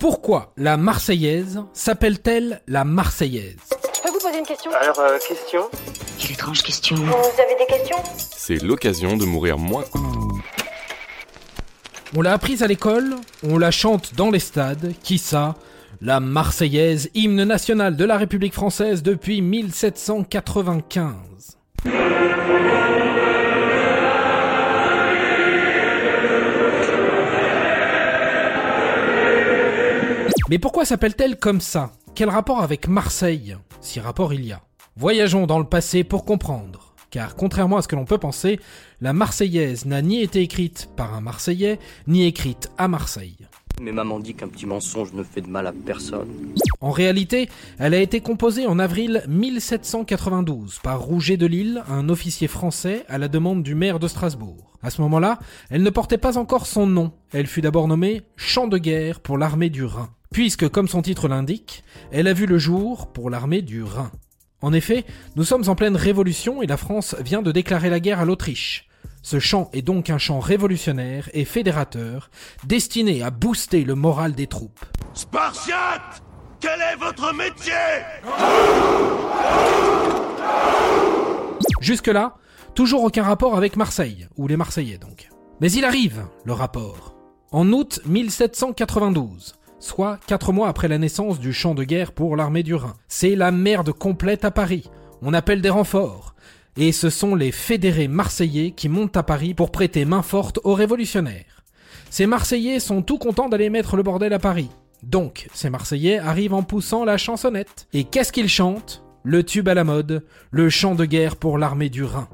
Pourquoi la Marseillaise s'appelle-t-elle la Marseillaise Je peux vous poser une question Alors, euh, question Quelle étrange question. Vous avez des questions C'est l'occasion de mourir moins. On l'a apprise à l'école, on la chante dans les stades, qui ça? La Marseillaise, hymne national de la République française depuis 1795. Mais pourquoi s'appelle-t-elle comme ça? Quel rapport avec Marseille? Si rapport il y a. Voyageons dans le passé pour comprendre. Car contrairement à ce que l'on peut penser, la Marseillaise n'a ni été écrite par un Marseillais, ni écrite à Marseille. Mais maman dit qu'un petit mensonge ne fait de mal à personne. En réalité, elle a été composée en avril 1792 par Rouget de Lille, un officier français à la demande du maire de Strasbourg. À ce moment-là, elle ne portait pas encore son nom. Elle fut d'abord nommée Champ de guerre pour l'armée du Rhin, puisque, comme son titre l'indique, elle a vu le jour pour l'armée du Rhin. En effet, nous sommes en pleine révolution et la France vient de déclarer la guerre à l'Autriche. Ce chant est donc un chant révolutionnaire et fédérateur, destiné à booster le moral des troupes. Spartiate Quel est votre métier? Jusque-là, toujours aucun rapport avec Marseille, ou les Marseillais donc. Mais il arrive, le rapport. En août 1792, soit quatre mois après la naissance du champ de guerre pour l'armée du Rhin. C'est la merde complète à Paris. On appelle des renforts. Et ce sont les fédérés marseillais qui montent à Paris pour prêter main forte aux révolutionnaires. Ces Marseillais sont tout contents d'aller mettre le bordel à Paris. Donc, ces Marseillais arrivent en poussant la chansonnette. Et qu'est-ce qu'ils chantent? Le tube à la mode, le chant de guerre pour l'armée du Rhin.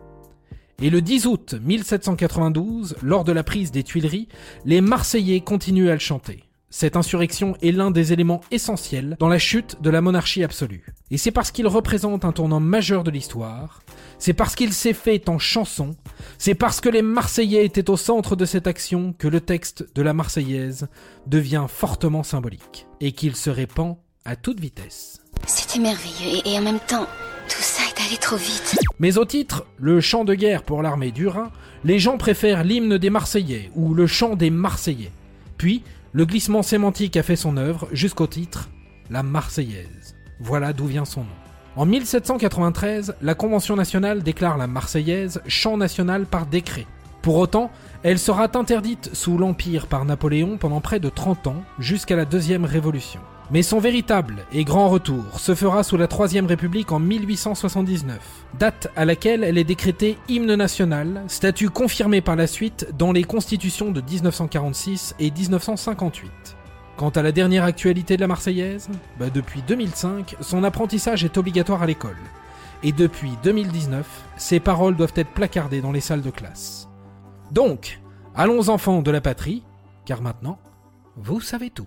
Et le 10 août 1792, lors de la prise des Tuileries, les Marseillais continuent à le chanter. Cette insurrection est l'un des éléments essentiels dans la chute de la monarchie absolue. Et c'est parce qu'il représente un tournant majeur de l'histoire, c'est parce qu'il s'est fait en chanson, c'est parce que les Marseillais étaient au centre de cette action que le texte de la Marseillaise devient fortement symbolique, et qu'il se répand à toute vitesse. C'était merveilleux et, et en même temps, tout ça est allé trop vite. Mais au titre, le chant de guerre pour l'armée du Rhin, les gens préfèrent l'hymne des Marseillais ou le chant des Marseillais. Puis, le glissement sémantique a fait son œuvre jusqu'au titre La Marseillaise. Voilà d'où vient son nom. En 1793, la Convention nationale déclare la Marseillaise chant national par décret. Pour autant, elle sera interdite sous l'Empire par Napoléon pendant près de 30 ans, jusqu'à la Deuxième Révolution. Mais son véritable et grand retour se fera sous la Troisième République en 1879, date à laquelle elle est décrétée hymne national, statut confirmé par la suite dans les constitutions de 1946 et 1958. Quant à la dernière actualité de la Marseillaise, bah depuis 2005, son apprentissage est obligatoire à l'école. Et depuis 2019, ses paroles doivent être placardées dans les salles de classe. Donc, allons enfants de la patrie, car maintenant, vous savez tout.